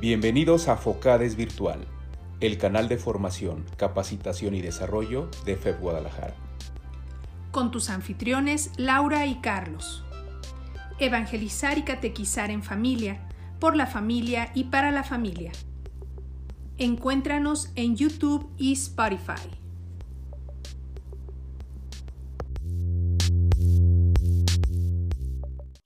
Bienvenidos a Focades Virtual, el canal de formación, capacitación y desarrollo de FEB Guadalajara. Con tus anfitriones Laura y Carlos. Evangelizar y catequizar en familia, por la familia y para la familia. Encuéntranos en YouTube y Spotify.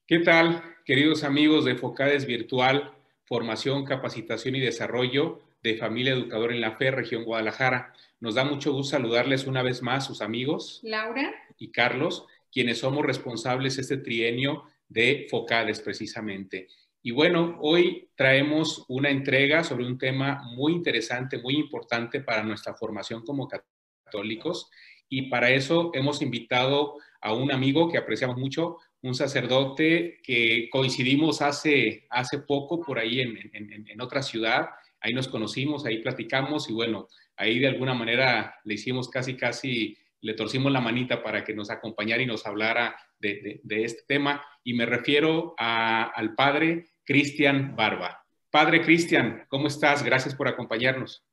¿Qué tal, queridos amigos de Focades Virtual? Formación, Capacitación y Desarrollo de Familia Educadora en la Fe, Región Guadalajara. Nos da mucho gusto saludarles una vez más, sus amigos. Laura. Y Carlos, quienes somos responsables este trienio de Focades precisamente. Y bueno, hoy traemos una entrega sobre un tema muy interesante, muy importante para nuestra formación como católicos. Y para eso hemos invitado a un amigo que apreciamos mucho, un sacerdote que coincidimos hace, hace poco por ahí en, en, otra ciudad, ahí nos conocimos, ahí platicamos y bueno, ahí de alguna manera le hicimos casi, casi, le torcimos la manita para que nos acompañara y nos hablara de, de, este tema y me refiero a, al padre Cristian Barba. Padre Cristian, ¿cómo estás? Gracias por acompañarnos.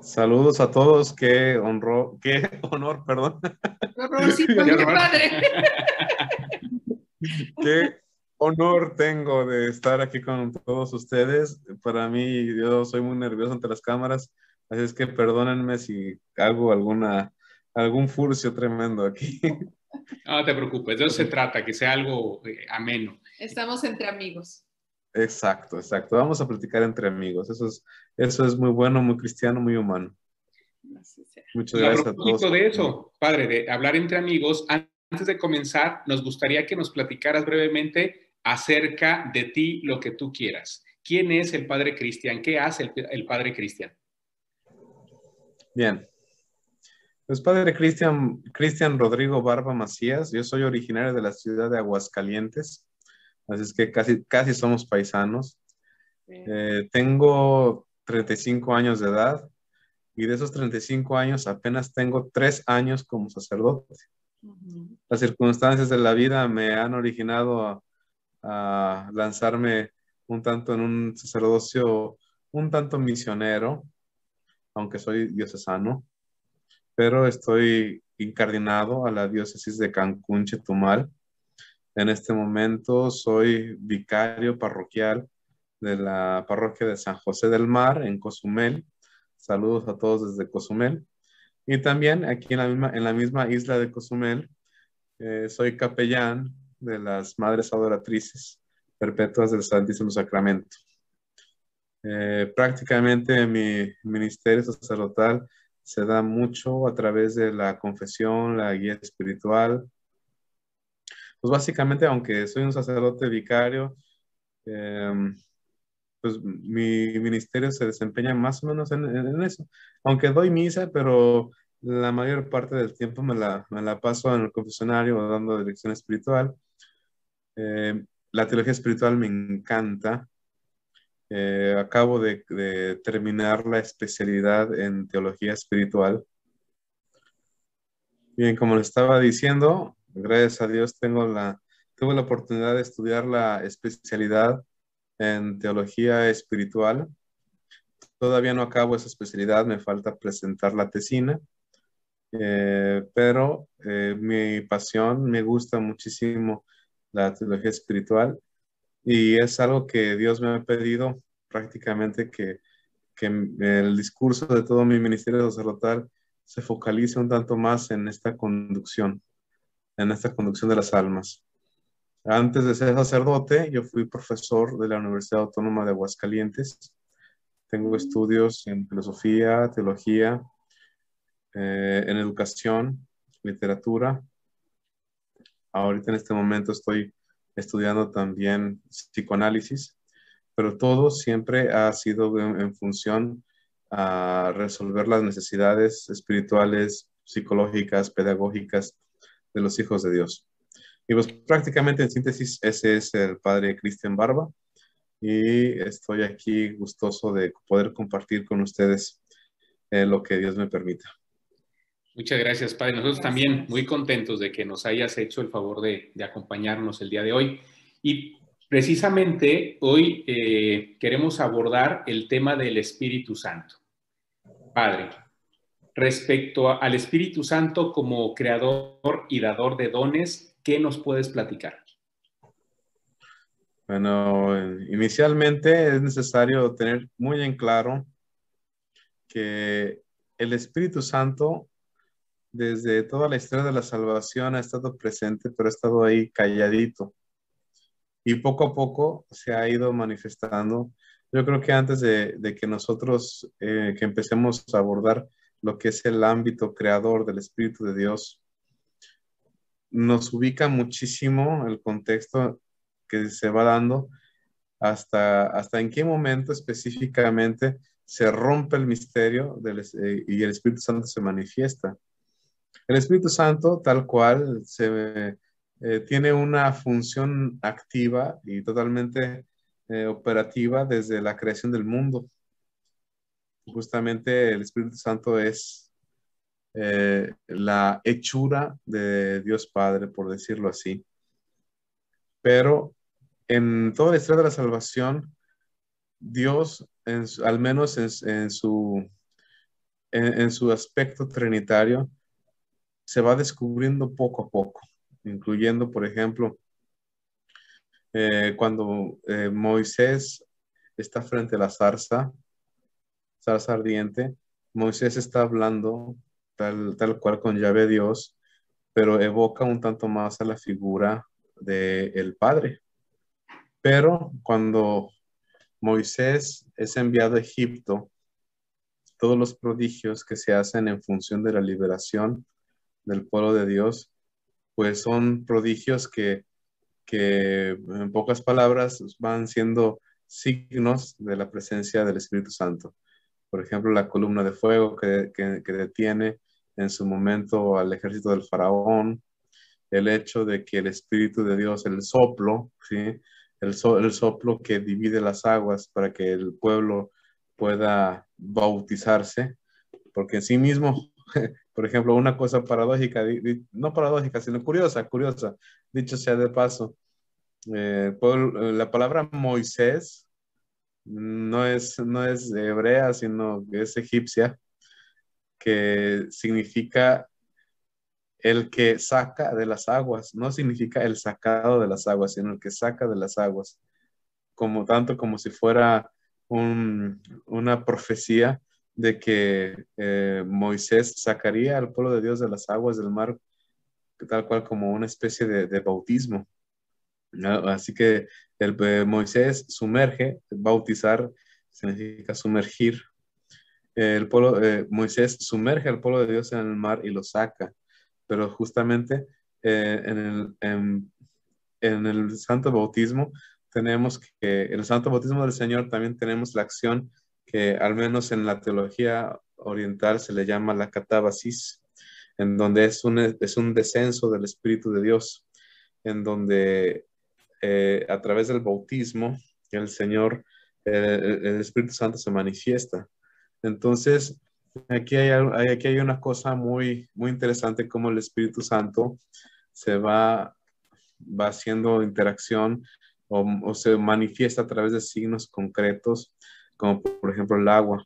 Saludos a todos, qué honor, qué honor, perdón. qué padre. Qué honor tengo de estar aquí con todos ustedes. Para mí, yo soy muy nervioso ante las cámaras, así es que perdónenme si hago alguna, algún furcio tremendo aquí. No te preocupes, de eso se trata, que sea algo eh, ameno. Estamos entre amigos. Exacto, exacto. Vamos a platicar entre amigos. Eso es, eso es muy bueno, muy cristiano, muy humano. Muchas gracias a, todos. de eso, padre, de hablar entre amigos, antes de comenzar, nos gustaría que nos platicaras brevemente acerca de ti, lo que tú quieras. ¿Quién es el Padre Cristian? ¿Qué hace el, Padre Cristian? Bien. Pues Padre Cristian, Cristian Rodrigo Barba Macías, yo soy originario de la ciudad de Aguascalientes, así es que casi, casi somos paisanos. Eh, tengo 35 años de edad y de esos 35 años apenas tengo 3 años como sacerdote. Las circunstancias de la vida me han originado a, lanzarme un tanto en un sacerdocio un tanto misionero, aunque soy diocesano, pero estoy incardinado a la diócesis de Cancún, Chetumal. En este momento soy vicario parroquial de la parroquia de San José del Mar en Cozumel. Saludos a todos desde Cozumel. Y también aquí en la misma, en la misma isla de Cozumel, eh, soy capellán de las Madres Adoratrices Perpetuas del Santísimo Sacramento. Eh, prácticamente mi ministerio sacerdotal se da mucho a través de la confesión, la guía espiritual. Pues básicamente, aunque soy un sacerdote vicario, em, pues mi ministerio se desempeña más o menos en, eso. Aunque doy misa, pero la mayor parte del tiempo me la, me la paso en el confesionario dando dirección espiritual. Eh, la teología espiritual me encanta. Eh, acabo de, de, terminar la especialidad en teología espiritual. Bien, como le estaba diciendo, gracias a Dios tengo la, tuve la oportunidad de estudiar la especialidad en teología espiritual. Todavía no acabo esa especialidad, me falta presentar la tesina, eh, pero eh, mi pasión, me gusta muchísimo la teología espiritual y es algo que Dios me ha pedido prácticamente que, que el discurso de todo mi ministerio sacerdotal se focalice un tanto más en esta conducción, en esta conducción de las almas. Antes de ser sacerdote, yo fui profesor de la Universidad Autónoma de Aguascalientes. Tengo estudios en filosofía, teología, eh, en educación, literatura. Ahorita en este momento estoy estudiando también psicoanálisis, pero todo siempre ha sido en, función a resolver las necesidades espirituales, psicológicas, pedagógicas de los hijos de Dios. Y pues prácticamente en síntesis, ese es el padre Cristian Barba y estoy aquí gustoso de poder compartir con ustedes eh, lo que Dios me permita. Muchas gracias, Padre. Nosotros también muy contentos de que nos hayas hecho el favor de, acompañarnos el día de hoy. Y precisamente hoy eh, queremos abordar el tema del Espíritu Santo. Padre, respecto al Espíritu Santo como creador y dador de dones, ¿qué nos puedes platicar? Bueno, inicialmente es necesario tener muy en claro que el Espíritu Santo desde toda la historia de la salvación ha estado presente, pero ha estado ahí calladito. Y poco a poco se ha ido manifestando. Yo creo que antes de, que nosotros eh, que empecemos a abordar lo que es el ámbito creador del Espíritu de Dios, nos ubica muchísimo el contexto que se va dando hasta, hasta en qué momento específicamente se rompe el misterio eh, y el Espíritu Santo se manifiesta. El Espíritu Santo, tal cual, eh, tiene una función activa y totalmente eh, operativa desde la creación del mundo. Justamente el Espíritu Santo es la hechura de Dios Padre, por decirlo así. Pero en toda la historia de la salvación, Dios, al menos en, su, en, su aspecto trinitario, se va descubriendo poco a poco, incluyendo, por ejemplo, eh, cuando eh, Moisés está frente a la zarza, zarza ardiente, Moisés está hablando tal, tal cual con llave Dios, pero evoca un tanto más a la figura del el Padre. Pero cuando Moisés es enviado a Egipto, todos los prodigios que se hacen en función de la liberación del pueblo de Dios, pues son prodigios que, en pocas palabras van siendo signos de la presencia del Espíritu Santo. Por ejemplo, la columna de fuego que, que detiene en su momento al ejército del faraón, el hecho de que el Espíritu de Dios, el soplo, ¿sí? el, soplo que divide las aguas para que el pueblo pueda bautizarse, porque en sí mismo, por ejemplo, una cosa paradójica, no paradójica, sino curiosa, curiosa, dicho sea de paso, eh, la palabra Moisés no es, no es hebrea, sino es egipcia, que significa el que saca de las aguas, no significa el sacado de las aguas, sino el que saca de las aguas, como tanto como si fuera una profecía de que eh, Moisés sacaría al pueblo de Dios de las aguas del mar, tal cual como una especie de, bautismo. Así que el, eh, Moisés sumerge, bautizar significa sumergir. El pueblo, eh, Moisés sumerge al pueblo de Dios en el mar y lo saca pero justamente eh, en, el, en, el Santo Bautismo tenemos que, en el Santo Bautismo del Señor también tenemos la acción que al menos en la teología oriental se le llama la catábasis, en donde es un, es un descenso del Espíritu de Dios, en donde eh, a través del bautismo el Señor, el Espíritu Santo se manifiesta. Entonces, Aquí hay, aquí hay una cosa muy, muy interesante como el Espíritu Santo se va, va haciendo interacción o, se manifiesta a través de signos concretos, como por ejemplo el agua.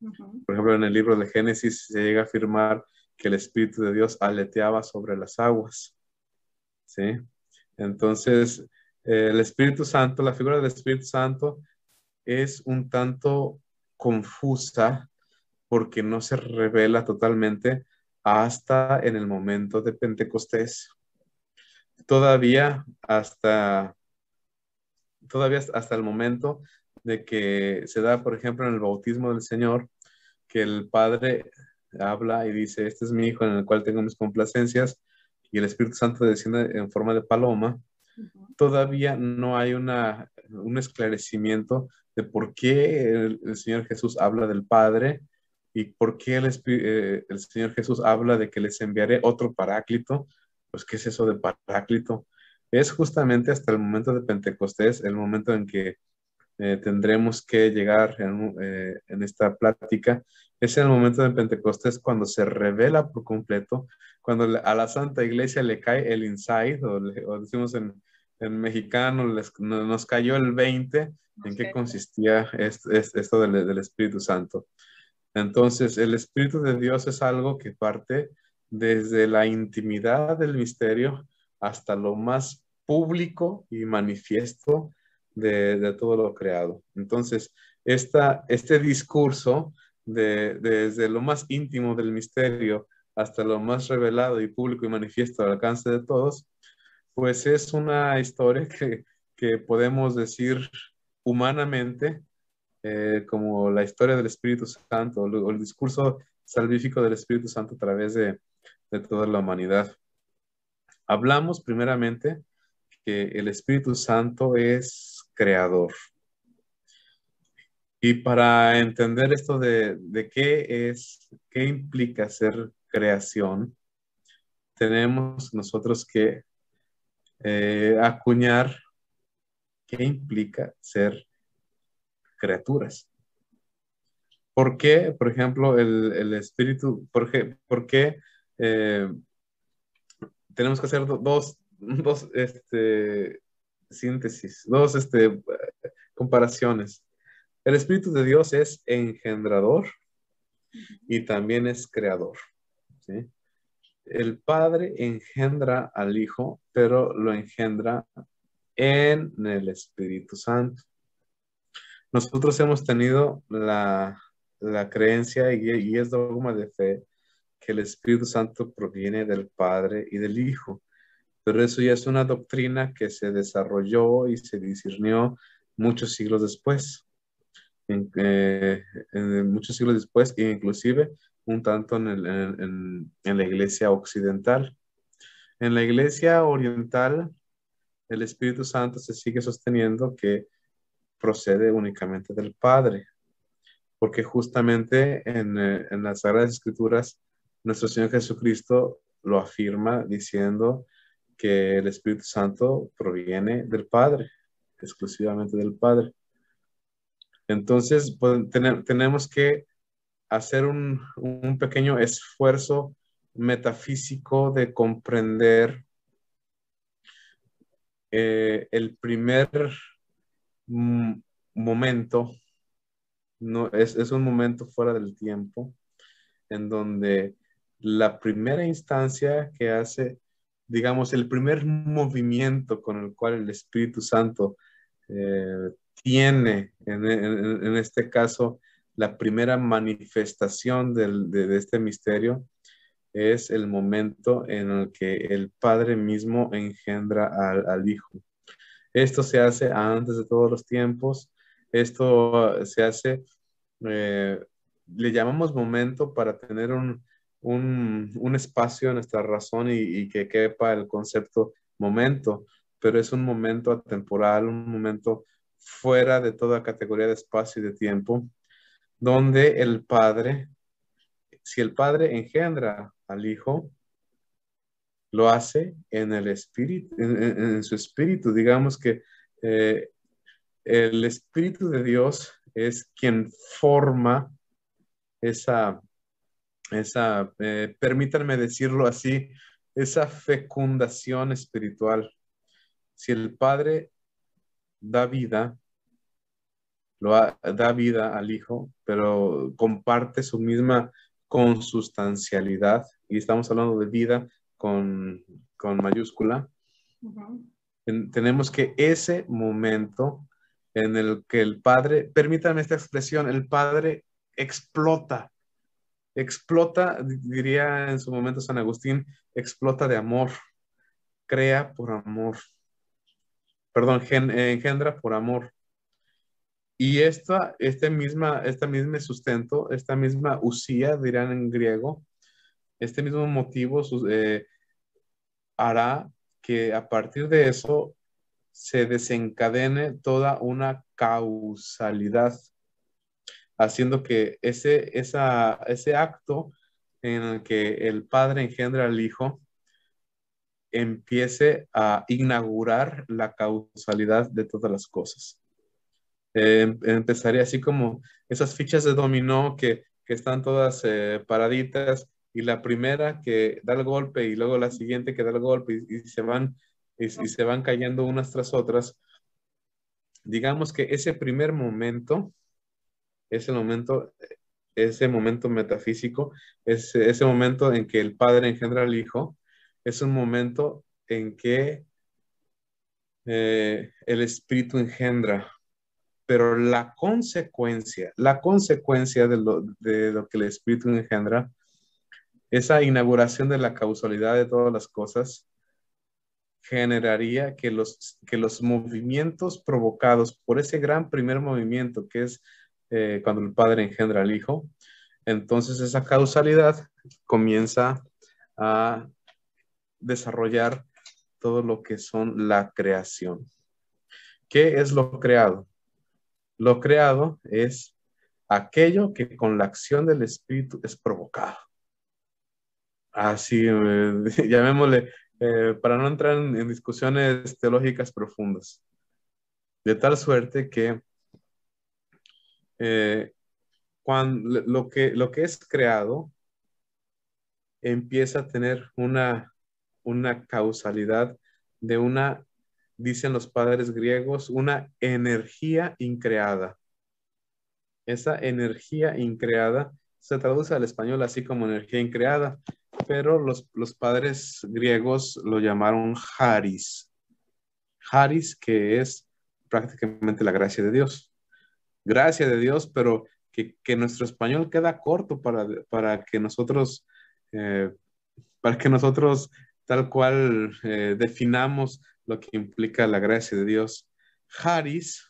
Por ejemplo, en el libro de Génesis se llega a afirmar que el Espíritu de Dios aleteaba sobre las aguas. ¿Sí? Entonces, el Espíritu Santo, la figura del Espíritu Santo es un tanto confusa porque no se revela totalmente hasta en el momento de Pentecostés. Todavía hasta, todavía hasta el momento de que se da, por ejemplo, en el bautismo del Señor, que el Padre habla y dice, este es mi Hijo en el cual tengo mis complacencias, y el Espíritu Santo desciende en forma de paloma, todavía no hay una, un esclarecimiento de por qué el Señor Jesús habla del Padre ¿Y por qué eh, el, Señor Jesús habla de que les enviaré otro paráclito? Pues, ¿qué es eso de paráclito? Es justamente hasta el momento de Pentecostés, el momento en que eh, tendremos que llegar eh, en, esta plática. Es el momento de Pentecostés cuando se revela por completo, cuando a la Santa Iglesia le cae el insight, o, decimos en, en mexicano nos cayó el 20 en qué consistía esto del, Espíritu Santo. Entonces, el Espíritu de Dios es algo que parte desde la intimidad del misterio hasta lo más público y manifiesto de, todo lo creado. Entonces, esta, este discurso de, desde lo más íntimo del misterio hasta lo más revelado y público y manifiesto al alcance de todos, pues es una historia que, podemos decir humanamente eh, como la historia del Espíritu Santo o el discurso salvífico del Espíritu Santo a través de, de toda la humanidad. Hablamos primeramente que el Espíritu Santo es creador. Y para entender esto de, de qué es, qué implica ser creación, tenemos nosotros que eh, acuñar qué implica ser criaturas. ¿Por qué, por ejemplo, el, espíritu, por qué, eh, tenemos que hacer dos, dos este, síntesis, dos este, comparaciones? El espíritu de Dios es engendrador y también es creador. ¿sí? El Padre engendra al Hijo, pero lo engendra en el Espíritu Santo. Nosotros hemos tenido la, creencia y, es dogma de fe que el Espíritu Santo proviene del Padre y del Hijo, pero eso ya es una doctrina que se desarrolló y se discernió muchos siglos después. Eh, muchos siglos después, e inclusive un tanto en, la iglesia occidental. En la iglesia oriental, el Espíritu Santo se sigue sosteniendo que procede únicamente del Padre, porque justamente en, eh, en las Sagradas Escrituras, nuestro Señor Jesucristo lo afirma diciendo que el Espíritu Santo proviene del Padre, exclusivamente del Padre. Entonces, pues, tenemos que hacer un, pequeño esfuerzo metafísico de comprender eh, el primer momento, no, es, es, un momento fuera del tiempo, en donde la primera instancia que hace, digamos, el primer movimiento con el cual el Espíritu Santo eh, tiene, en, en, este caso, la primera manifestación de, este misterio es el momento en el que el Padre mismo engendra al, Hijo. Esto se hace antes de todos los tiempos. Esto se hace, eh, le llamamos momento para tener un, espacio en nuestra razón y, y, que quepa el concepto momento, pero es un momento atemporal, un momento fuera de toda categoría de espacio y de tiempo, donde el Padre, si el Padre engendra al Hijo, lo hace en el espíritu, en, su espíritu. Digamos que eh, el Espíritu de Dios es quien forma esa, esa eh, permítanme decirlo así, esa fecundación espiritual. Si el Padre da vida, lo da vida al Hijo, pero comparte su misma consustancialidad, y estamos hablando de vida con, mayúscula. tenemos que ese momento en el que el Padre, permítanme esta expresión, el Padre explota, explota, diría en su momento San Agustín, explota de amor, crea por amor, perdón, engendra por amor. Y esta, este misma, esta misma sustento, esta misma usía, dirán en griego, este mismo motivo eh, hará que a partir de eso se desencadene toda una causalidad, haciendo que ese, esa, ese acto en el que el Padre engendra al Hijo empiece a inaugurar la causalidad de todas las cosas. Eh, empezaría así como esas fichas de dominó que, están todas eh, paraditas y la primera que da el golpe y luego la siguiente que da el golpe y, se van y, se van cayendo unas tras otras, digamos que ese primer momento, ese momento, ese momento metafísico, ese, ese momento en que el Padre engendra al Hijo, es un momento en que eh, el Espíritu engendra, pero la consecuencia, la consecuencia de lo, de lo que el Espíritu engendra, esa inauguración de la causalidad de todas las cosas, generaría que los, que los movimientos provocados por ese gran primer movimiento que es eh, cuando el Padre engendra al Hijo, entonces esa causalidad comienza a desarrollar todo lo que son la creación. ¿Qué es lo creado? Lo creado es aquello que con la acción del Espíritu es provocado. Así, eh, llamémosle, eh, para no entrar en, discusiones teológicas profundas. De tal suerte que eh, cuando lo que, lo que es creado empieza a tener una una causalidad de una, dicen los padres griegos, una energía increada. Esa energía increada se traduce al español así como energía increada, pero los, los padres griegos lo llamaron haris. Haris, que es prácticamente la gracia de Dios. Gracia de Dios, pero que, nuestro español queda corto para, para que nosotros, eh, para que nosotros tal cual eh, definamos lo que implica la gracia de Dios. Haris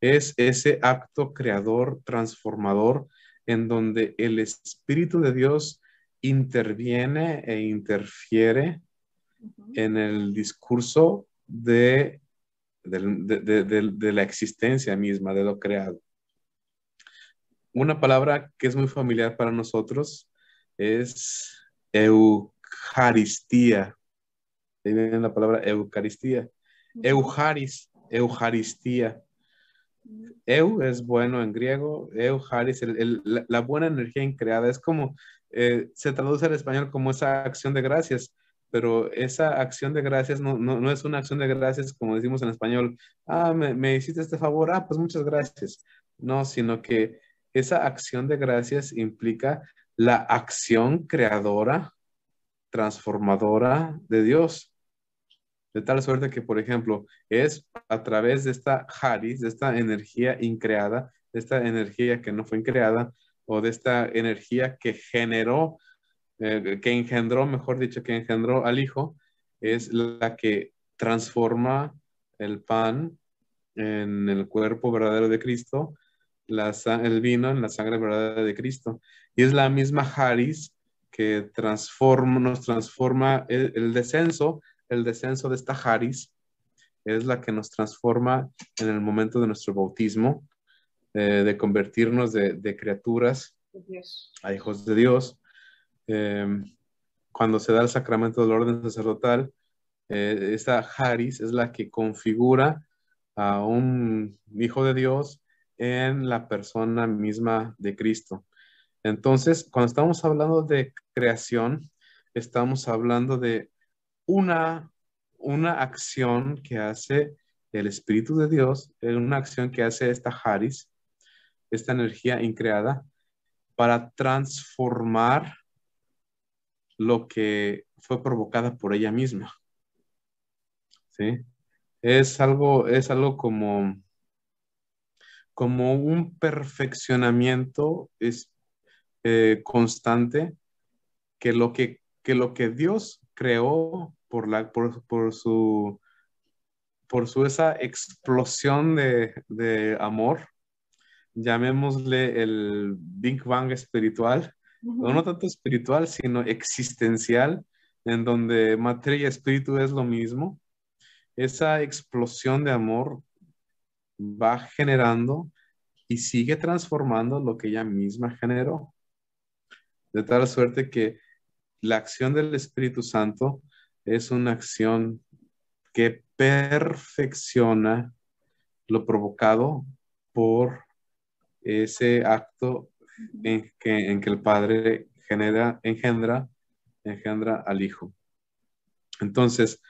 es ese acto creador, transformador, en donde el Espíritu de Dios interviene e interfiere en el discurso de, de, la existencia misma, de lo creado. Una palabra que es muy familiar para nosotros es eu, Eucaristía. Ahí viene la palabra Eucaristía. Eucharis, Eucaristía. Eu es bueno en griego, Eucharis, la, buena energía increada. Es como, eh, se traduce al español como esa acción de gracias, pero esa acción de gracias no, no, es una acción de gracias como decimos en español. Ah, me, me hiciste este favor, ah, pues muchas gracias. No, sino que esa acción de gracias implica la acción creadora transformadora de Dios. De tal suerte que, por ejemplo, es a través de esta Haris, de esta energía increada, de esta energía que no fue creada, o de esta energía que generó, eh, que engendró, mejor dicho, que engendró al Hijo, es la que transforma el pan en el cuerpo verdadero de Cristo, la, el vino en la sangre verdadera de Cristo. Y es la misma Haris que transforma, nos transforma el, descenso, el descenso de esta Haris, es la que nos transforma en el momento de nuestro bautismo, eh, de convertirnos de, criaturas a hijos de Dios. Em, cuando se da el sacramento del orden sacerdotal, eh, esta Haris es la que configura a un hijo de Dios en la persona misma de Cristo. Entonces, cuando estamos hablando de creación, estamos hablando de una, una acción que hace el Espíritu de Dios, una acción que hace esta Haris, esta energía increada, para transformar lo que fue provocada por ella misma. ¿Sí? Es algo, es algo como, como un perfeccionamiento es, eh, constante que lo que, lo que Dios creó por, la, por, por su, por su esa explosión de, amor, llamémosle el Big Bang espiritual, no tanto espiritual, sino existencial, en donde materia y espíritu es lo mismo, esa explosión de amor va generando y sigue transformando lo que ella misma generó. De tal suerte que la acción del Espíritu Santo es una acción que perfecciona lo provocado por ese acto en que, en que el Padre genera, engendra, engendra al Hijo. Entonces,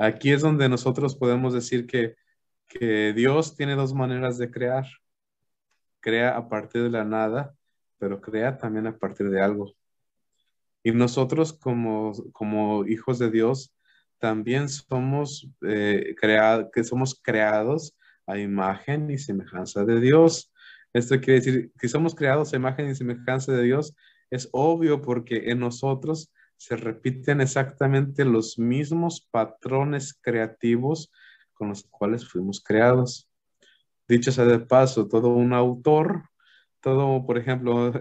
Aquí es donde nosotros podemos decir que, que Dios tiene dos maneras de crear. Crea a partir de la nada, pero crea también a partir de algo. Y nosotros como, como hijos de Dios también somos, eh, que somos creados a imagen y semejanza de Dios. Esto quiere decir que somos creados a imagen y semejanza de Dios. Es obvio porque en nosotros se repiten exactamente los mismos patrones creativos con los cuales fuimos creados. Dicho sea de paso, todo un autor, todo, por ejemplo,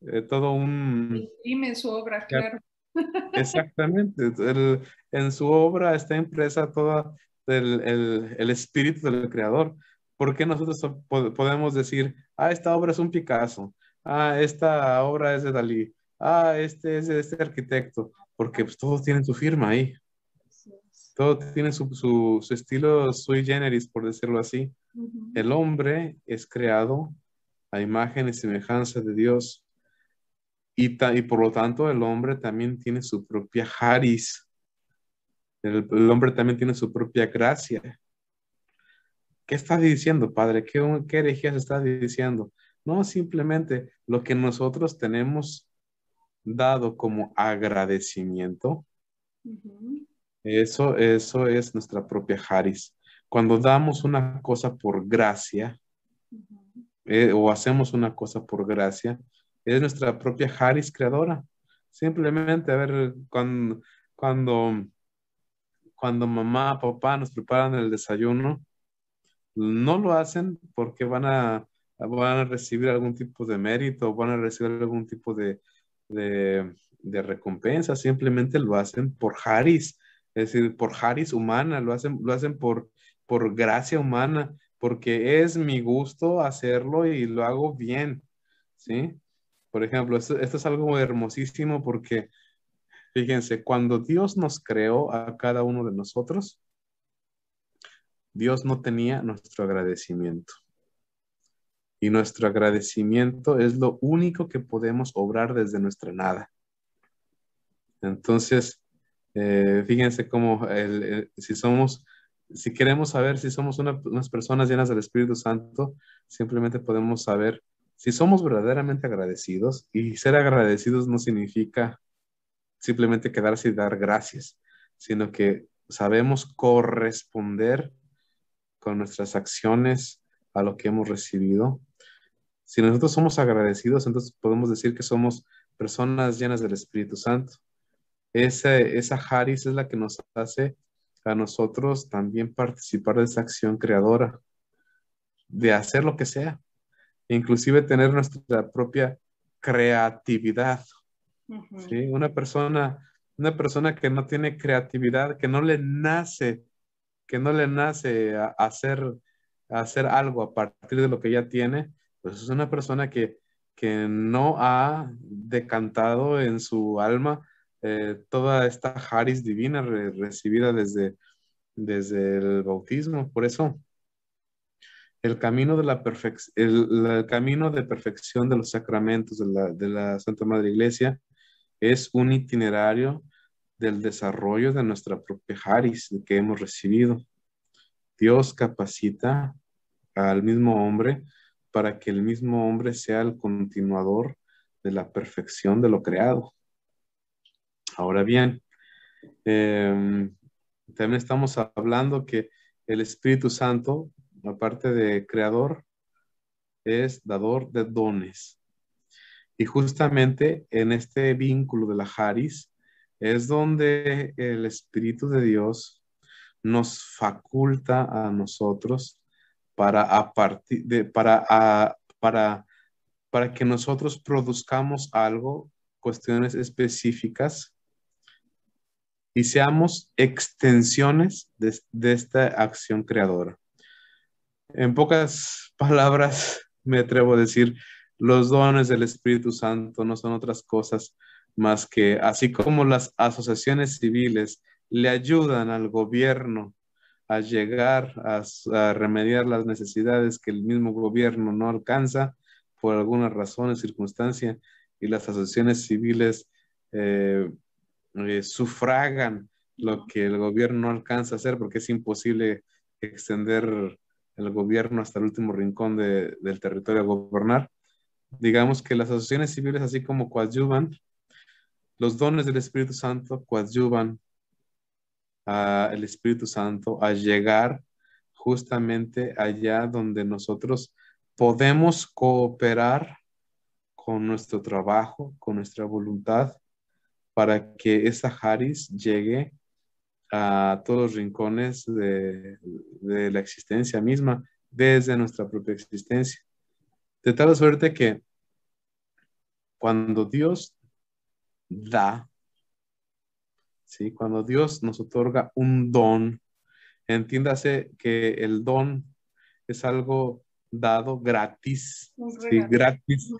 eh, todo un... Imprime su obra, claro. Exactamente. en su obra está impresa toda el, el, espíritu del creador. ¿Por qué nosotros podemos decir, ah, esta obra es un Picasso, ah, esta obra es de Dalí, ah, este es de este arquitecto? Porque pues, todos tienen su firma ahí. Todo tiene su, su, su, estilo sui generis, por decirlo así. El hombre es creado a imagen y semejanza de Dios. Y, y, por lo tanto el hombre también tiene su propia haris. El, hombre también tiene su propia gracia. ¿Qué está diciendo, Padre? ¿Qué, qué herejías está diciendo? No, simplemente lo que nosotros tenemos dado como agradecimiento, eso, eso es nuestra propia haris. Cuando damos una cosa por gracia, eh, o hacemos una cosa por gracia, es nuestra propia Haris creadora. Simplemente, a ver, cuando, cuando, cuando mamá, papá nos preparan el desayuno, no lo hacen porque van a, van a recibir algún tipo de mérito, van a recibir algún tipo de, de, recompensa, simplemente lo hacen por Haris, es decir, por Haris humana, lo hacen, lo hacen por, por gracia humana porque es mi gusto hacerlo y lo hago bien, ¿sí? Por ejemplo, esto, es algo hermosísimo porque, fíjense, cuando Dios nos creó a cada uno de nosotros, Dios no tenía nuestro agradecimiento. Y nuestro agradecimiento es lo único que podemos obrar desde nuestra nada. Entonces, eh, fíjense cómo si somos si queremos saber si somos unas personas llenas del Espíritu Santo, simplemente podemos saber si somos verdaderamente agradecidos. Y ser agradecidos no significa simplemente quedarse y dar gracias, sino que sabemos corresponder con nuestras acciones a lo que hemos recibido. Si nosotros somos agradecidos, entonces podemos decir que somos personas llenas del Espíritu Santo. Esa, esa Haris es la que nos hace a nosotros también participar de esa acción creadora, de hacer lo que sea, inclusive tener nuestra propia creatividad. ¿sí? Una persona, una persona que no tiene creatividad, que no le nace, que no le nace a hacer, hacer algo a partir de lo que ya tiene, pues es una persona que, que no ha decantado en su alma eh, toda esta Haris divina recibida desde, desde el bautismo. Por eso, el camino de la el, camino de perfección de los sacramentos de la, de la Santa Madre Iglesia es un itinerario del desarrollo de nuestra propia Haris que hemos recibido. Dios capacita al mismo hombre para que el mismo hombre sea el continuador de la perfección de lo creado. Ahora bien, em, también estamos hablando que el Espíritu Santo, aparte de creador, es dador de dones. Y justamente en este vínculo de la Haris es donde el Espíritu de Dios nos faculta a nosotros para, partir de, para, para, para que nosotros produzcamos algo, cuestiones específicas y seamos extensiones de, esta acción creadora. En pocas palabras, me atrevo a decir, los dones del Espíritu Santo no son otras cosas más que, así como las asociaciones civiles le ayudan al gobierno a llegar a, remediar las necesidades que el mismo gobierno no alcanza por alguna razón o circunstancia, y las asociaciones civiles eh, eh, sufragan lo que el gobierno no alcanza a hacer porque es imposible extender el gobierno hasta el último rincón del territorio a gobernar. Digamos que las asociaciones civiles, así como coadyuvan, los dones del Espíritu Santo coadyuvan al Espíritu Santo a llegar justamente allá donde nosotros podemos cooperar con nuestro trabajo, con nuestra voluntad, para que esa Haris llegue a todos los rincones de, la existencia misma, desde nuestra propia existencia. De tal suerte que cuando Dios da, ¿sí? cuando Dios nos otorga un don, entiéndase que el don es algo dado gratis, ¿sí? gratis.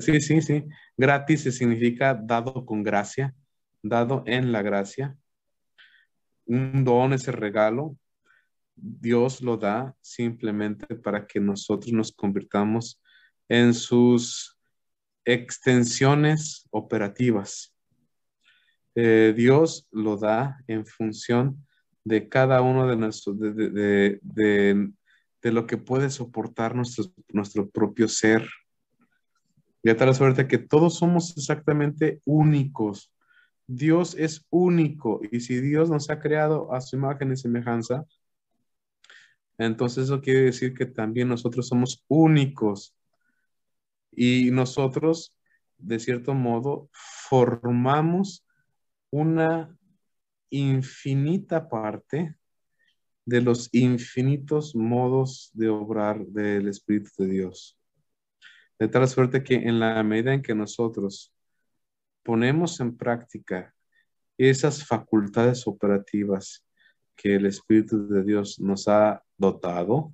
Sí, sí, sí. Gratis significa dado con gracia, dado en la gracia. Un don, ese regalo, Dios lo da simplemente para que nosotros nos convirtamos en sus extensiones operativas. Eh, Dios lo da en función de cada uno de nuestros, de, lo que puede soportar nuestro, nuestro propio ser. A tal suerte que todos somos exactamente únicos. Dios es único y si Dios nos ha creado a su imagen y semejanza, entonces eso quiere decir que también nosotros somos únicos y nosotros, de cierto modo, formamos una infinita parte de los infinitos modos de obrar del Espíritu de Dios. De tal suerte que en la medida en que nosotros ponemos en práctica esas facultades operativas que el Espíritu de Dios nos ha dotado,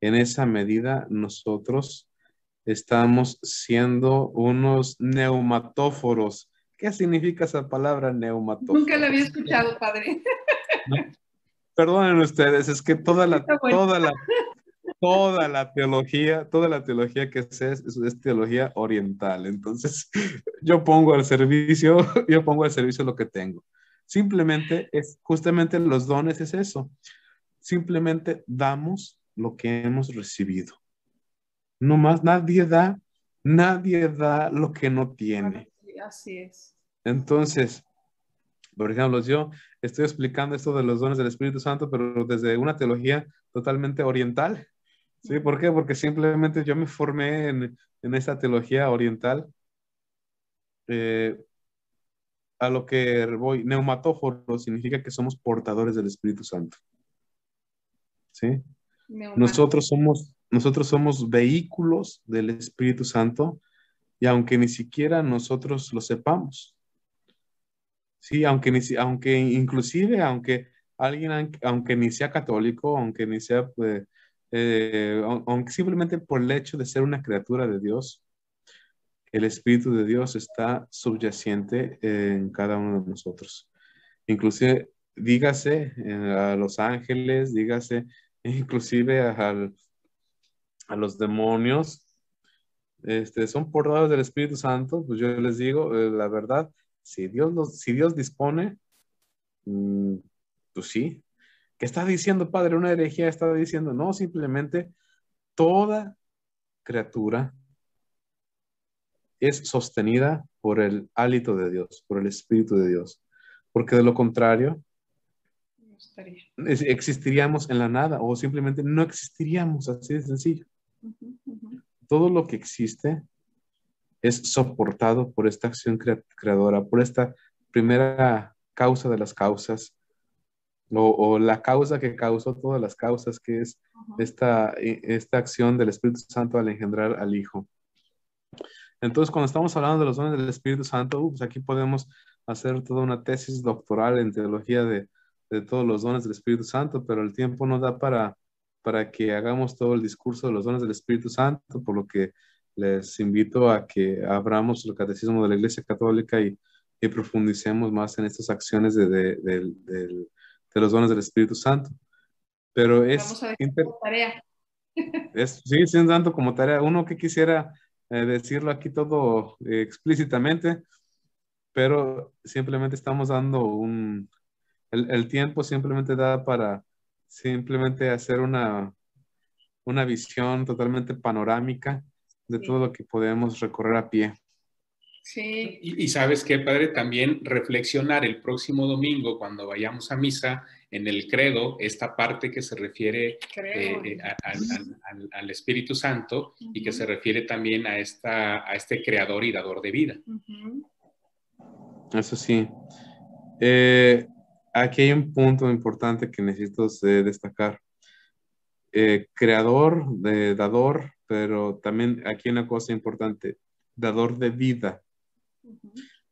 en esa medida nosotros estamos siendo unos neumatóforos. ¿Qué significa esa palabra neumatóforo? Nunca la había escuchado, padre. Perdonen ustedes, es que toda la, toda la, toda la teología, toda la teología que sé es, es, teología oriental. Entonces, yo pongo al servicio, yo pongo al servicio lo que tengo. Simplemente es, justamente los dones es eso. Simplemente damos lo que hemos recibido. No más, nadie da, nadie da lo que no tiene. Así es. Entonces, por ejemplo, yo estoy explicando esto de los dones del Espíritu Santo, pero desde una teología totalmente oriental. ¿Sí? ¿Por qué? Porque simplemente yo me formé en, en esa teología oriental. Eh, a lo que voy, neumatóforo significa que somos portadores del Espíritu Santo. ¿Sí? Nosotros somos, nosotros somos vehículos del Espíritu Santo y aunque ni siquiera nosotros lo sepamos. Sí, aunque, ni, aunque inclusive, aunque alguien, aunque ni sea católico, aunque ni sea pues, eh, aunque simplemente por el hecho de ser una criatura de Dios, el Espíritu de Dios está subyacente en cada uno de nosotros. Inclusive, dígase eh, a los ángeles, dígase inclusive a, a los demonios, este, son portadores del Espíritu Santo, pues yo les digo, eh, la verdad, si Dios, si Dios dispone, mm, pues sí, ¿Qué está diciendo, Padre? Una herejía está diciendo, no, simplemente toda criatura es sostenida por el hálito de Dios, por el Espíritu de Dios, porque de lo contrario, existiríamos en la nada o simplemente no existiríamos, así de sencillo. Todo lo que existe es soportado por esta acción creadora, por esta primera causa de las causas, o, la causa que causó todas las causas, que es esta, e, esta acción del Espíritu Santo al engendrar al Hijo. Entonces, cuando estamos hablando de los dones del Espíritu Santo, uh, pues aquí podemos hacer toda una tesis doctoral en teología de, de, todos los dones del Espíritu Santo, pero el tiempo no da para, para que hagamos todo el discurso de los dones del Espíritu Santo, por lo que les invito a que abramos el catecismo de la Iglesia Católica y, y profundicemos más en estas acciones de, de, del de los dones del Espíritu Santo. Pero es... Vamos a ver como tarea. Es, sí, siendo tanto como tarea. Uno que quisiera eh, decirlo aquí todo eh, explícitamente, pero simplemente estamos dando un, El, tiempo simplemente da para simplemente hacer una, una visión totalmente panorámica de todo lo que podemos recorrer a pie. Sí. Y, sabes qué, padre, también reflexionar el próximo domingo cuando vayamos a misa en el credo, esta parte que se refiere eh, eh, al, Espíritu Santo y que se refiere también a, esta, a este creador y dador de vida. Eso sí. Eh, aquí hay un punto importante que necesito destacar. creador, de, dador, pero también aquí hay una cosa importante, dador de vida.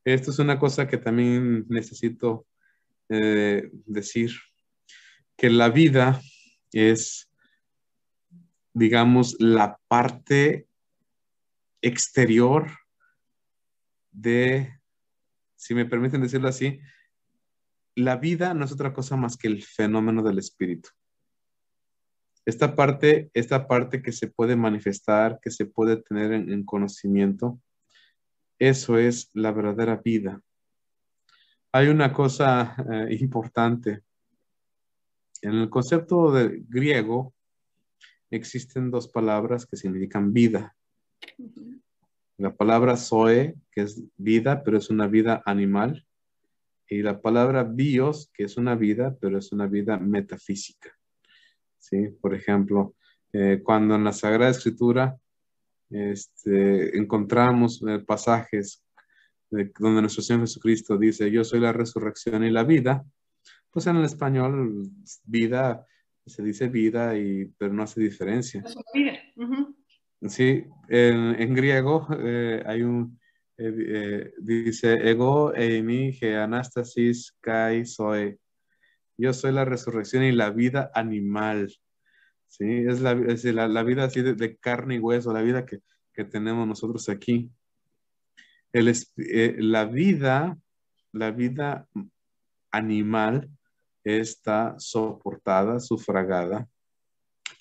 Esto es una cosa que también necesito eh, decir, que la vida es, digamos, la parte exterior de, si me permiten decirlo así, la vida no es otra cosa más que el fenómeno del espíritu. Esta parte, esta parte que se puede manifestar, que se puede tener en conocimiento, eso es la verdadera vida. Hay una cosa eh, importante. En el concepto de griego existen dos palabras que significan vida. La palabra zoe, que es vida, pero es una vida animal. Y la palabra bios, que es una vida, pero es una vida metafísica. ¿Sí? Por ejemplo, eh, cuando en la Sagrada Escritura este, encontramos eh, pasajes donde nuestro Señor Jesucristo dice, yo soy la resurrección y la vida, pues en el español vida se dice vida, y, pero no hace diferencia. Sí, en, griego eh, hay un, eh, dice, ego eimi ge anastasis kai soy. Yo soy la resurrección y la vida animal. ¿Sí? Es la, la, vida así de, carne y hueso, la vida que, tenemos nosotros aquí. El, eh, la vida, la vida animal está soportada, sufragada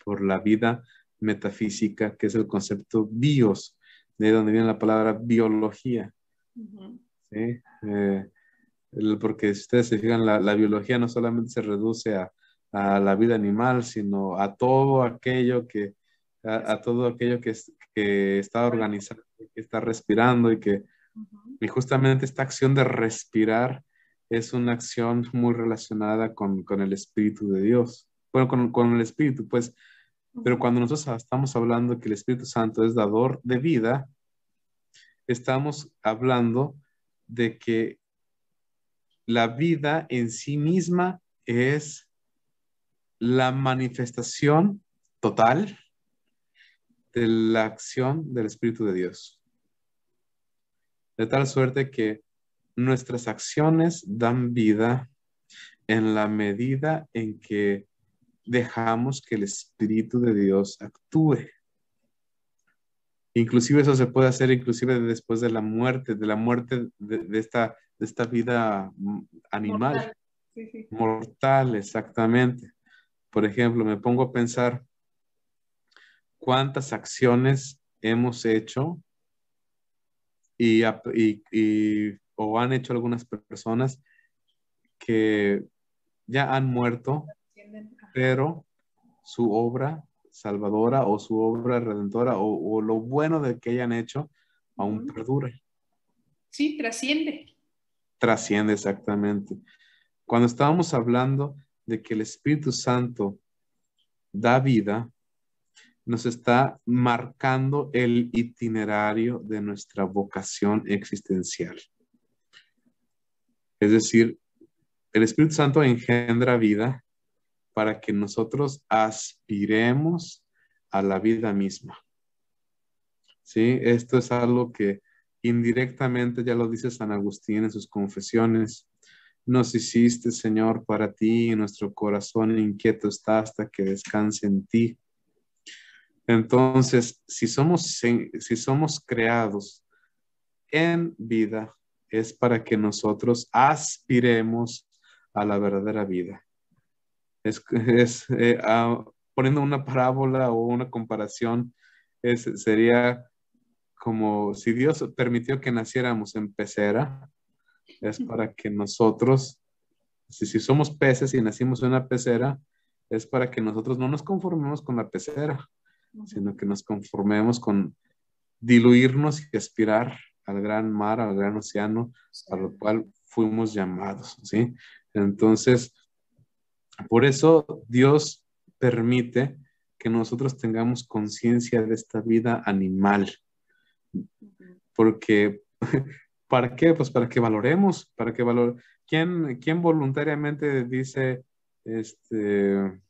por la vida metafísica, que es el concepto bios, de donde viene la palabra biología. ¿sí? Eh, porque si ustedes se fijan, la, biología no solamente se reduce a, a la vida animal, sino a todo aquello que, a, todo aquello que, que, está organizado, que está respirando y que y justamente esta acción de respirar es una acción muy relacionada con, con el Espíritu de Dios. Bueno, con, con, el Espíritu, pues, pero cuando nosotros estamos hablando que el Espíritu Santo es dador de vida, estamos hablando de que la vida en sí misma es la manifestación total de la acción del Espíritu de Dios. De tal suerte que nuestras acciones dan vida en la medida en que dejamos que el Espíritu de Dios actúe. Inclusive eso se puede hacer inclusive después de la muerte, de la muerte de, esta, de esta vida animal. Mortal, exactamente. Por ejemplo, me pongo a pensar cuántas acciones hemos hecho y, o han hecho algunas personas que ya han muerto, pero su obra salvadora o su obra redentora o, lo bueno de que hayan hecho aún perdura. Sí, trasciende. Trasciende, exactamente. Cuando estábamos hablando de que el Espíritu Santo da vida, nos está marcando el itinerario de nuestra vocación existencial. Es decir, el Espíritu Santo engendra vida para que nosotros aspiremos a la vida misma. ¿Sí? Esto es algo que indirectamente ya lo dice San Agustín en sus confesiones nos hiciste, Señor, para ti y nuestro corazón inquieto está hasta que descanse en ti. Entonces, si somos, si somos creados en vida, es para que nosotros aspiremos a la verdadera vida. Es, eh, ah, poniendo una parábola o una comparación, es, sería como si Dios permitió que naciéramos en pecera, es para que nosotros Si, si somos peces y nacimos en una pecera, es para que nosotros no nos conformemos con la pecera, sino que nos conformemos con diluirnos y aspirar al gran mar, al gran océano, a lo cual fuimos llamados, ¿sí? Entonces, por eso Dios permite que nosotros tengamos conciencia de esta vida animal. Porque, ¿para qué? Pues para que valoremos, para que valor ¿Quién, ¿Quién voluntariamente dice, este,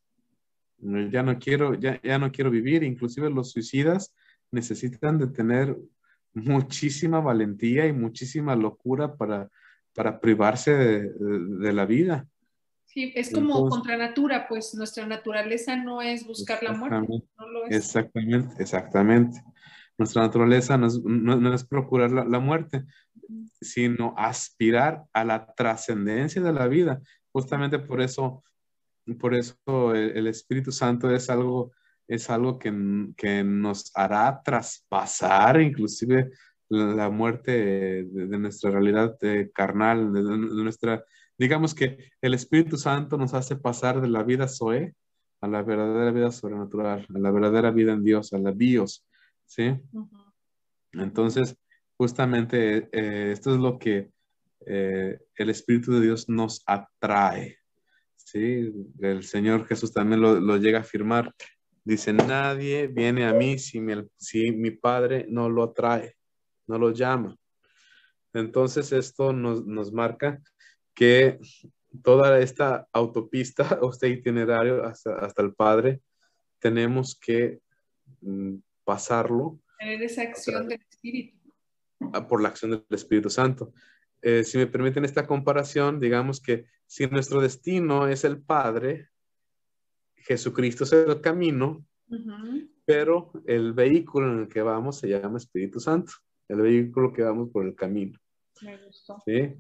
ya no quiero, ya, ya no quiero vivir? Inclusive los suicidas necesitan de tener muchísima valentía y muchísima locura para, para privarse de la vida. Sí, es como contra natura, pues nuestra naturaleza no es buscar la muerte. Exactamente, exactamente. Nuestra naturaleza no es, procurar la, muerte, sino aspirar a la trascendencia de la vida. Justamente por eso, por eso el, Espíritu Santo es algo, es algo que, nos hará traspasar inclusive la, muerte de, nuestra realidad carnal, de nuestra digamos que el Espíritu Santo nos hace pasar de la vida Zoe a la verdadera vida sobrenatural, a la verdadera vida en Dios, a la bios, ¿sí? Entonces, justamente eh, esto es lo que eh, el Espíritu de Dios nos atrae, ¿sí? El Señor Jesús también lo, llega a afirmar. Dice, nadie viene a mí si mi, si mi Padre no lo atrae, no lo llama. Entonces, esto nos, nos marca que toda esta autopista o este itinerario hasta, el Padre, tenemos que mm, pasarlo. Tener esa acción del Espíritu. Por la acción del Espíritu Santo. Eh, si me permiten esta comparación, digamos que si nuestro destino es el Padre, Jesucristo es el camino, pero el vehículo en el que vamos se llama Espíritu Santo, el vehículo que vamos por el camino. Me gustó. ¿Sí?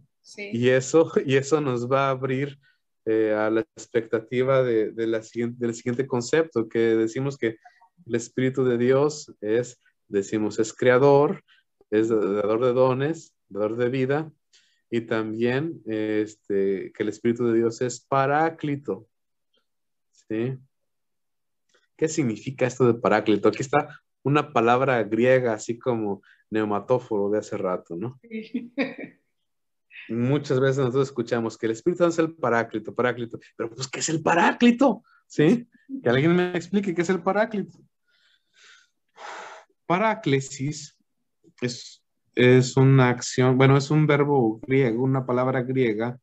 Y, eso, y eso nos va a abrir eh, a la expectativa de, la siguiente, del siguiente concepto, que decimos que el Espíritu de Dios es, decimos, es creador, es dador de dones, dador de vida, y también este, que el Espíritu de Dios es paráclito. ¿Sí? ¿Qué significa esto de paráclito? Aquí está una palabra griega, así como neumatóforo de hace rato, ¿no? Sí. muchas veces nosotros escuchamos que el Espíritu Santo es el paráclito, paráclito, pero pues, ¿qué es el paráclito? ¿Sí? Que alguien me explique qué es el paráclito. Paráclesis es, es una acción, bueno, es un verbo griego, una palabra griega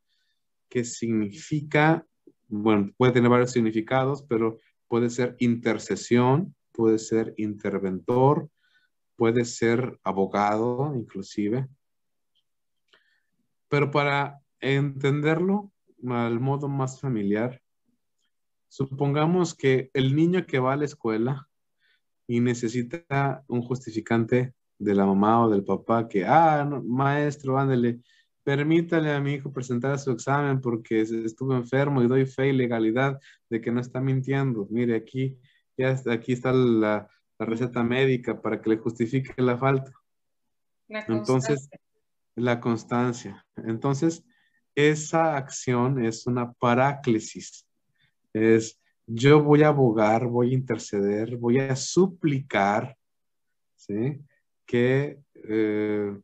que significa, bueno, puede tener varios significados, pero puede ser intercesión, puede ser interventor, puede ser abogado, inclusive, pero para entenderlo al modo más familiar, supongamos que el niño que va a la escuela y necesita un justificante de la mamá o del papá que, ah, maestro, ándale, permítale a mi hijo presentar su examen porque estuvo enfermo y doy fe y legalidad de que no está mintiendo. Mire, aquí, ya está, aquí está la, receta médica para que le justifique la falta. Entonces, la constancia. Entonces, esa acción es una paráclesis. Es yo voy a abogar, voy a interceder, voy a suplicar, ¿sí? Que, eh,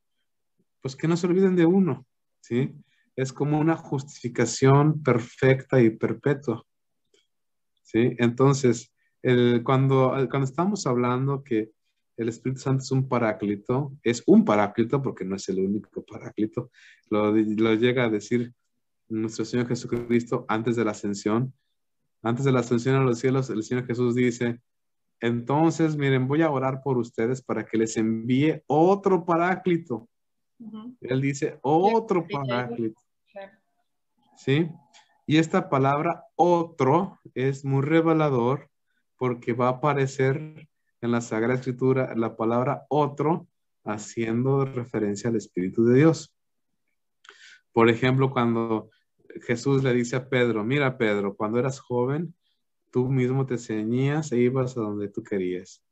pues que no se olviden de uno, ¿sí? Es como una justificación perfecta y perpetua, ¿sí? Entonces, el, cuando, cuando estamos hablando que el Espíritu Santo es un paráclito, es un paráclito porque no es el único paráclito, lo, llega a decir nuestro Señor Jesucristo antes de la ascensión. Antes de la ascensión a los cielos, el Señor Jesús dice, entonces, miren, voy a orar por ustedes para que les envíe otro paráclito. Él dice, otro paráclito. ¿Sí? Y esta palabra otro es muy revelador porque va a aparecer en la Sagrada Escritura la palabra otro haciendo referencia al Espíritu de Dios. Por ejemplo, cuando Jesús le dice a Pedro, mira Pedro, cuando eras joven, tú mismo te ceñías e ibas a donde tú querías.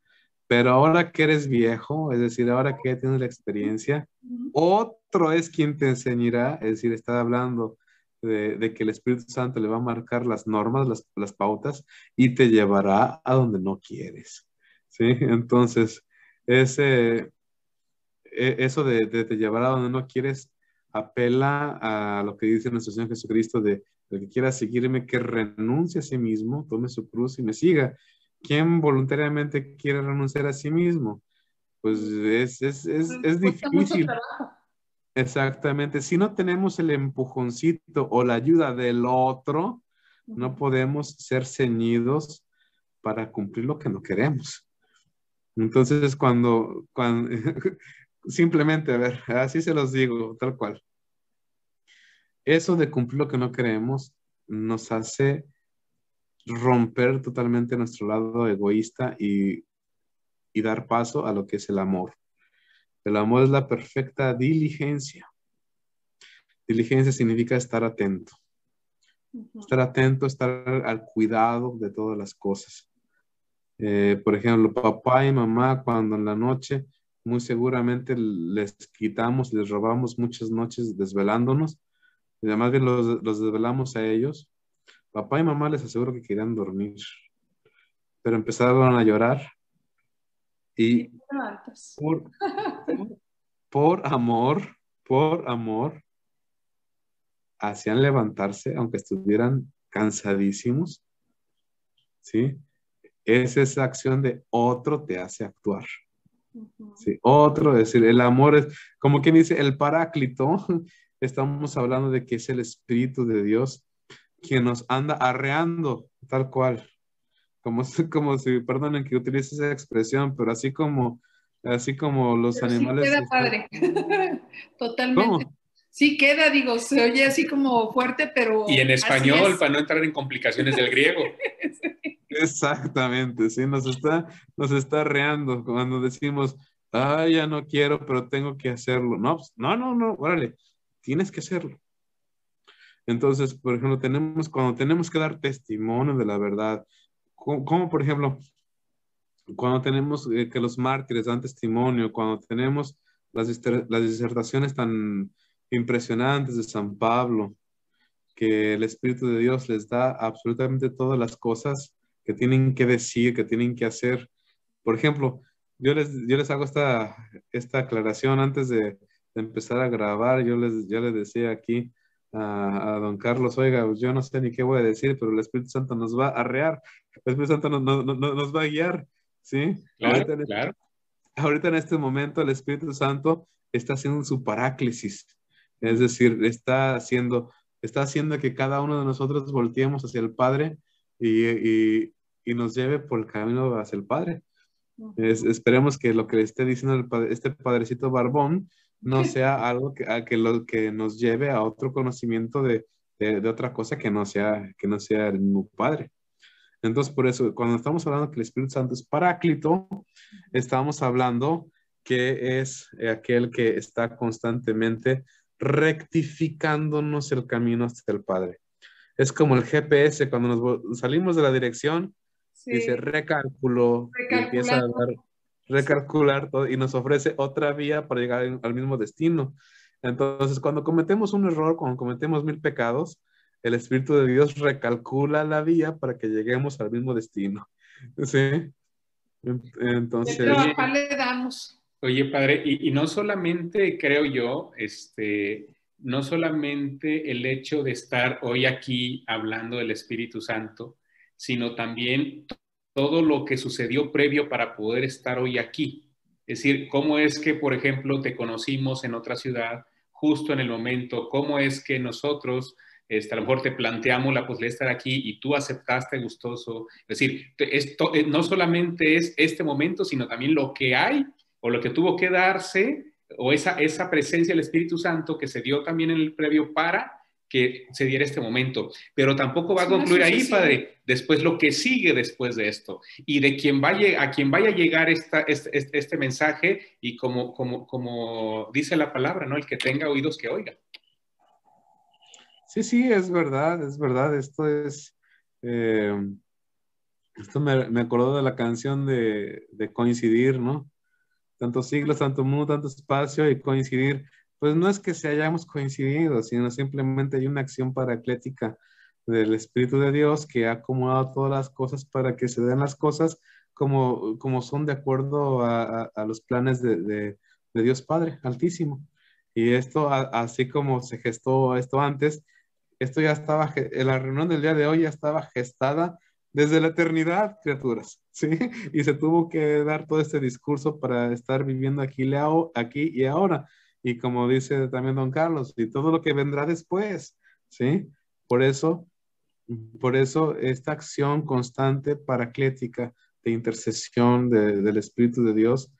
Pero ahora que eres viejo, es decir, ahora que tienes la experiencia, otro es quien te enseñará, es decir, está hablando de, que el Espíritu Santo le va a marcar las normas, las, las pautas y te llevará a donde no quieres. ¿Sí? Entonces, ese, e, eso de, de, te llevar a donde no quieres apela a lo que dice nuestro Señor Jesucristo de el que quiera seguirme, que renuncie a sí mismo, tome su cruz y me siga. ¿Quién voluntariamente quiere renunciar a sí mismo? Pues es, es, es, es difícil. Exactamente. Si no tenemos el empujoncito o la ayuda del otro, no podemos ser ceñidos para cumplir lo que no queremos. Entonces, cuando, cuando simplemente, a ver, así se los digo, tal cual. Eso de cumplir lo que no queremos nos hace romper totalmente nuestro lado egoísta y, y dar paso a lo que es el amor. El amor es la perfecta diligencia. Diligencia significa estar atento. Estar atento, estar al cuidado de todas las cosas. Eh, por ejemplo, papá y mamá cuando en la noche muy seguramente les quitamos, les robamos muchas noches desvelándonos, y además bien los, los desvelamos a ellos. Papá y mamá les aseguro que querían dormir, pero empezaron a llorar y por, amor, por amor, hacían levantarse, aunque estuvieran cansadísimos. ¿Sí? Es esa acción de otro te hace actuar. ¿Sí? Otro, es decir, el amor es, como quien dice, el paráclito, estamos hablando de que es el Espíritu de Dios quien nos anda arreando, tal cual como, como si, perdonen que utilice esa expresión, pero así como, así como los animales. Sí queda padre, totalmente. Sí queda, digo, se oye así como fuerte, pero... Y en español, para no entrar en complicaciones del griego. Exactamente, sí, nos está, nos está reando cuando decimos, ah, ya no quiero, pero tengo que hacerlo. No, pues, no, no, no, órale, tienes que hacerlo. Entonces, por ejemplo, tenemos, cuando tenemos que dar testimonio de la verdad, como, por ejemplo, cuando tenemos eh, que los mártires dan testimonio, cuando tenemos las, las disertaciones tan impresionantes de San Pablo, que el Espíritu de Dios les da absolutamente todas las cosas que tienen que decir, que tienen que hacer. Por ejemplo, yo les, yo les hago esta, esta aclaración antes de, de empezar a grabar. Yo les, yo les decía aquí, a, don Carlos, oiga, yo no sé ni qué voy a decir, pero el Espíritu Santo nos va a arrear, el Espíritu Santo nos, va a guiar, ¿sí? ahorita, en Este, ahorita en este momento el Espíritu Santo está haciendo su paráclisis, es decir, está haciendo, está haciendo que cada uno de nosotros volteemos hacia el Padre y, nos lleve por el camino hacia el Padre. esperemos que lo que le esté diciendo este padrecito barbón no sea algo que, a que, lo, que nos lleve a otro conocimiento de, de, otra cosa que no, sea, que no sea el mismo Padre. Entonces, por eso, cuando estamos hablando que el Espíritu Santo es paráclito, estamos hablando que es aquel que está constantemente rectificándonos el camino hasta el Padre. Es como el GPS, cuando nos salimos de la dirección, dice recálculo, y empieza a dar recalcular todo y nos ofrece otra vía para llegar al mismo destino. Entonces, cuando cometemos un error, cuando cometemos mil pecados, el Espíritu de Dios recalcula la vía para que lleguemos al mismo destino. ¿Sí? Entonces... le damos? Oye, padre, y, y, no solamente creo yo, este, no solamente el hecho de estar hoy aquí hablando del Espíritu Santo, sino también todo lo que sucedió previo para poder estar hoy aquí. Es decir, cómo es que, por ejemplo, te conocimos en otra ciudad justo en el momento, cómo es que nosotros, este, a lo mejor te planteamos la posibilidad de estar aquí y tú aceptaste gustoso. Es decir, esto eh, no solamente es este momento, sino también lo que hay o lo que tuvo que darse o esa, esa presencia del Espíritu Santo que se dio también en el previo para que se diera este momento. Pero tampoco va a concluir ahí, Padre, después lo que sigue después de esto y de quien vaya, a quien vaya a llegar esta, este, este, mensaje y como, como, como dice la palabra, ¿no? El que tenga oídos que oiga. Sí, sí, es verdad, es verdad. Esto es, eh, esto me, me acordó de la canción de, de coincidir, ¿no? Tantos siglos, tanto mundo, tanto espacio y coincidir pues no es que se hayamos coincidido, sino simplemente hay una acción paraclética del Espíritu de Dios que ha acomodado todas las cosas para que se den las cosas como, como son de acuerdo a, los planes de, Dios Padre Altísimo. Y esto, así como se gestó esto antes, esto ya estaba, la reunión del día de hoy ya estaba gestada desde la eternidad, criaturas, ¿sí? Y se tuvo que dar todo este discurso para estar viviendo aquí, aquí y ahora. Y como dice también don Carlos, y todo lo que vendrá después, ¿sí? Por eso, por eso esta acción constante paraclética de intercesión del Espíritu de Dios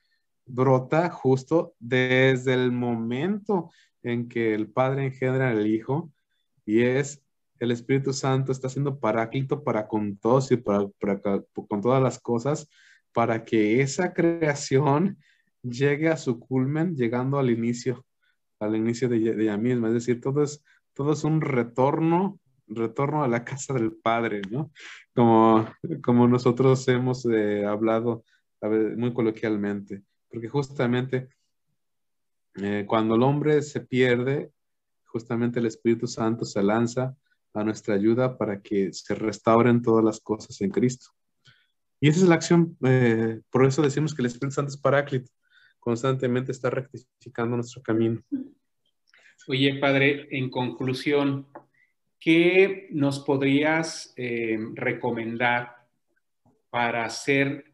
brota justo desde el momento en que el Padre engendra al Hijo y es el Espíritu Santo está siendo paráclito para con todos y para, con todas las cosas, para que esa creación llegue a su culmen, llegando al inicio, al inicio de, ella misma. Es decir, todo es, todo es un retorno, retorno a la casa del Padre, ¿no? Como, como nosotros hemos eh, hablado muy coloquialmente, porque justamente eh, cuando el hombre se pierde, justamente el Espíritu Santo se lanza a nuestra ayuda para que se restauren todas las cosas en Cristo. Y esa es la acción, eh, por eso decimos que el Espíritu Santo es paráclito, constantemente está rectificando nuestro camino. Oye, Padre, en conclusión, ¿qué nos podrías eh, recomendar para ser,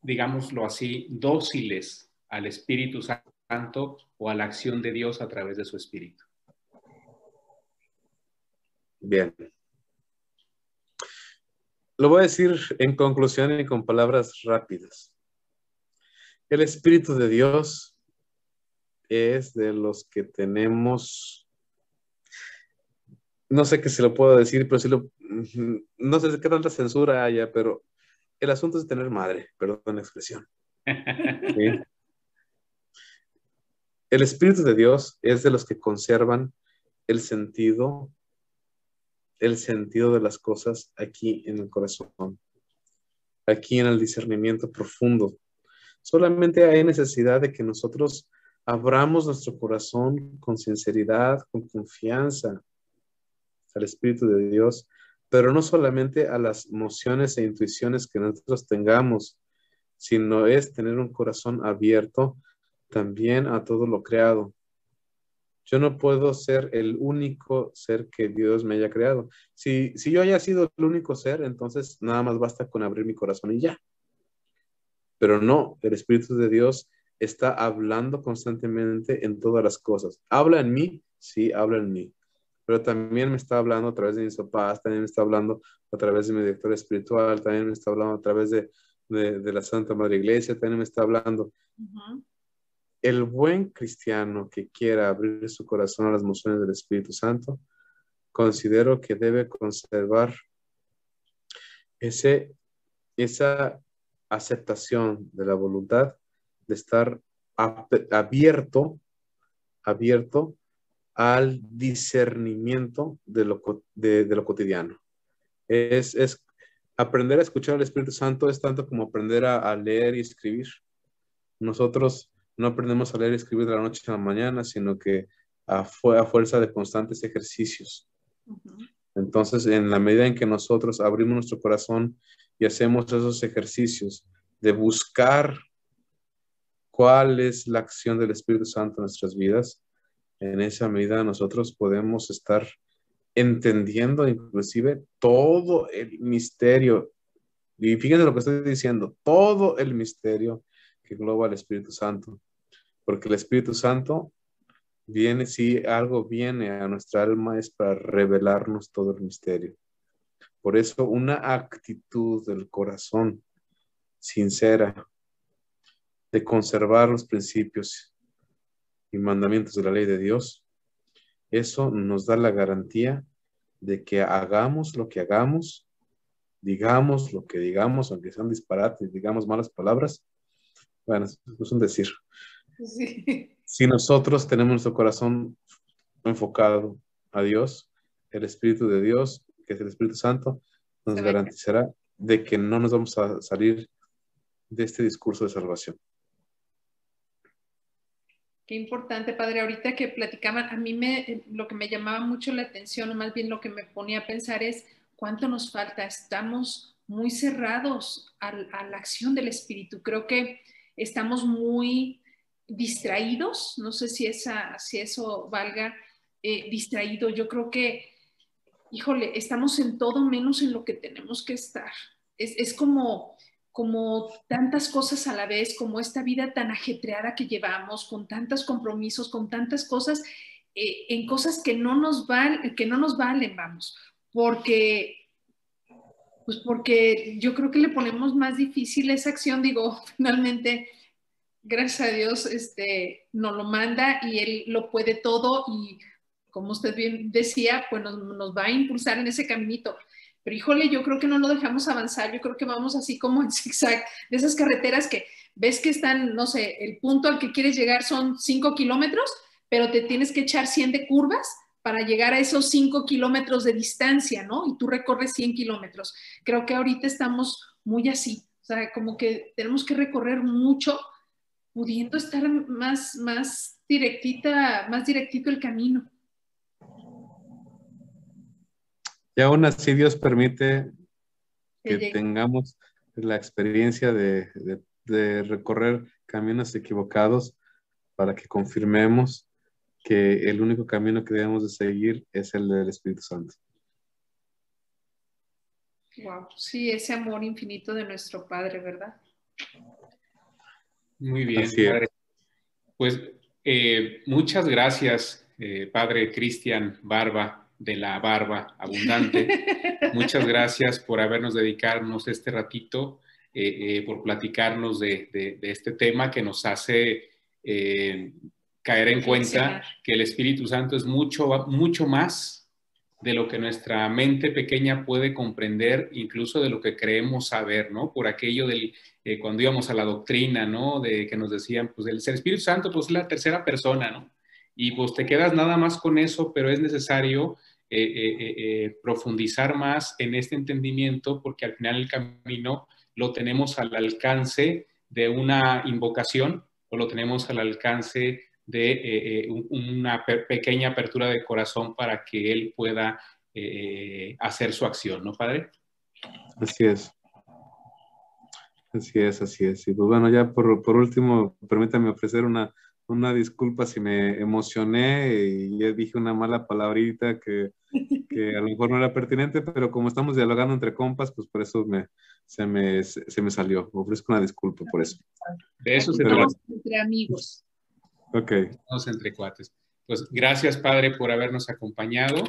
digámoslo así, dóciles al Espíritu Santo o a la acción de Dios a través de su Espíritu? Bien. Lo voy a decir en conclusión y con palabras rápidas. El Espíritu de Dios es de los que tenemos, no sé qué se lo puedo decir, pero si lo, no sé qué tanta censura haya, pero el asunto es tener madre, perdón la expresión. El Espíritu de Dios es de los que conservan el sentido el sentido de las cosas aquí en el corazón, aquí en el discernimiento profundo. Solamente hay necesidad de que nosotros abramos nuestro corazón con sinceridad, con confianza al Espíritu de Dios, pero no solamente a las emociones e intuiciones que nosotros tengamos, sino es tener un corazón abierto también a todo lo creado, yo no puedo ser el único ser que Dios me haya creado. Si, si yo haya sido el único ser, entonces nada más basta con abrir mi corazón y ya. Pero no, el Espíritu de Dios está hablando constantemente en todas las cosas. ¿Habla en mí? Sí, habla en mí. Pero también me está hablando a través de mis papás, también me está hablando a través de mi director espiritual, también me está hablando a través de, la Santa Madre Iglesia, también me está hablando el buen cristiano que quiera abrir su corazón a las emociones del Espíritu Santo, considero que debe conservar ese, esa aceptación de la voluntad de estar abierto, abierto al discernimiento de lo, de, lo cotidiano. Es, es, aprender a escuchar al Espíritu Santo es tanto como aprender a, a leer y escribir. Nosotros no aprendemos a leer y escribir de la noche a la mañana, sino que a, fuerza de constantes ejercicios. Entonces, en la medida en que nosotros abrimos nuestro corazón y hacemos esos ejercicios de buscar cuál es la acción del Espíritu Santo en nuestras vidas, en esa medida nosotros podemos estar entendiendo inclusive todo el misterio. Y fíjense lo que estoy diciendo, todo el misterio que engloba al Espíritu Santo. Porque el Espíritu Santo viene, si algo viene a nuestra alma es para revelarnos todo el misterio. Por eso una actitud del corazón sincera de conservar los principios y mandamientos de la ley de Dios, eso nos da la garantía de que hagamos lo que hagamos, digamos lo que digamos, aunque sean disparates, digamos malas palabras, bueno, es un decir. Si nosotros tenemos nuestro corazón enfocado a Dios, el Espíritu de Dios, que es el Espíritu Santo, nos garantizará de que no nos vamos a salir de este discurso de salvación. Qué importante, padre. Ahorita que platicaban, a mí me, lo que me llamaba mucho la atención, o más bien lo que me ponía a pensar es cuánto nos falta. Estamos muy cerrados a, la acción del Espíritu. Creo que estamos muy distraídos. No sé si, esa, si eso valga eh, distraído. Yo creo que, híjole, estamos en todo menos en lo que tenemos que estar. Es, es como como tantas cosas a la vez, como esta vida tan ajetreada que llevamos, con tantos compromisos, con tantas cosas, eh, en cosas que no nos valen, que no nos valen, vamos, porque, pues porque yo creo que le ponemos más difícil esa acción, digo, finalmente, gracias a Dios, este, nos lo manda y Él lo puede todo y como usted bien decía, pues nos, va a impulsar en ese caminito pero híjole, yo creo que no lo dejamos avanzar, yo creo que vamos así como en zigzag, de esas carreteras que ves que están, no sé, el punto al que quieres llegar son 5 kilómetros, pero te tienes que echar 100 de curvas para llegar a esos 5 kilómetros de distancia, ¿no? Y tú recorres 100 kilómetros. Creo que ahorita estamos muy así, o sea, como que tenemos que recorrer mucho pudiendo estar más, más directita, más directito el camino. Y aún así Dios permite que tengamos la experiencia de, recorrer caminos equivocados para que confirmemos que el único camino que debemos de seguir es el del Espíritu Santo. Wow, sí, ese amor infinito de nuestro Padre, ¿verdad? Muy bien, Padre. Pues eh, muchas gracias, eh, Padre Cristian Barba, de la barba abundante. Muchas gracias por habernos dedicarnos este ratito, eh, eh, por platicarnos de, este tema que nos hace eh, caer en cuenta que el Espíritu Santo es mucho, mucho más de lo que nuestra mente pequeña puede comprender, incluso de lo que creemos saber, ¿no? Por aquello del, cuando íbamos a la doctrina, ¿no? De que nos decían, pues el Espíritu Santo, pues es la tercera persona, ¿no? Y pues te quedas nada más con eso, pero es necesario eh, eh, eh, profundizar más en este entendimiento porque al final el camino lo tenemos al alcance de una invocación o lo tenemos al alcance de una pequeña apertura de corazón para que Él pueda hacer su acción, ¿no, Padre? Así es. Así es, así es. Y pues bueno, ya por, por último, permítame ofrecer una, una disculpa si me emocioné y ya dije una mala palabrita que, que, a lo mejor no era pertinente, pero como estamos dialogando entre compas, pues por eso me, se, me, se me salió. Ofrezco una disculpa por eso. De eso se trata. Entre amigos. Ok. Estamos entre cuates. Pues gracias, Padre, por habernos acompañado.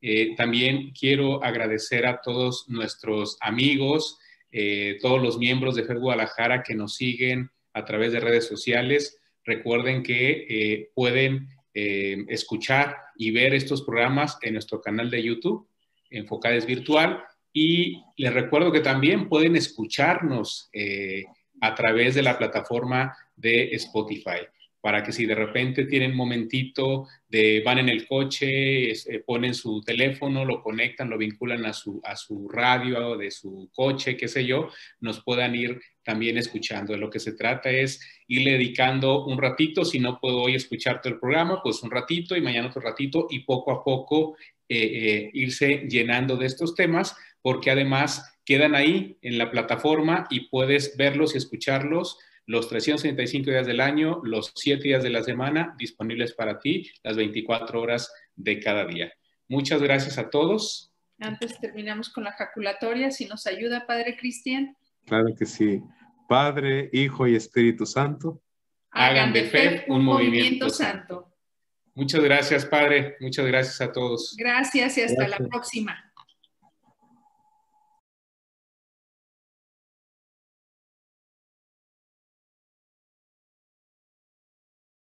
Eh, también quiero agradecer a todos nuestros amigos, eh, todos los miembros de FED Guadalajara que nos siguen a través de redes sociales. Recuerden que eh, pueden eh, escuchar y ver estos programas en nuestro canal de YouTube, Enfocades Virtual. Y les recuerdo que también pueden escucharnos eh, a través de la plataforma de Spotify para que si de repente tienen momentito de van en el coche, ponen su teléfono, lo conectan, lo vinculan a su, a su radio de su coche, qué sé yo, nos puedan ir también escuchando. De lo que se trata es irle dedicando un ratito, si no puedo hoy escuchar todo el programa, pues un ratito y mañana otro ratito y poco a poco eh, eh, irse llenando de estos temas, porque además quedan ahí en la plataforma y puedes verlos y escucharlos los 365 días del año, los 7 días de la semana disponibles para ti, las 24 horas de cada día. Muchas gracias a todos. Antes terminamos con la jaculatoria, si nos ayuda, Padre Cristian. Claro que sí. Padre, Hijo y Espíritu Santo. Hagan de fe un, movimiento, santo. Muchas gracias, Padre. Muchas gracias a todos. Gracias y hasta la próxima.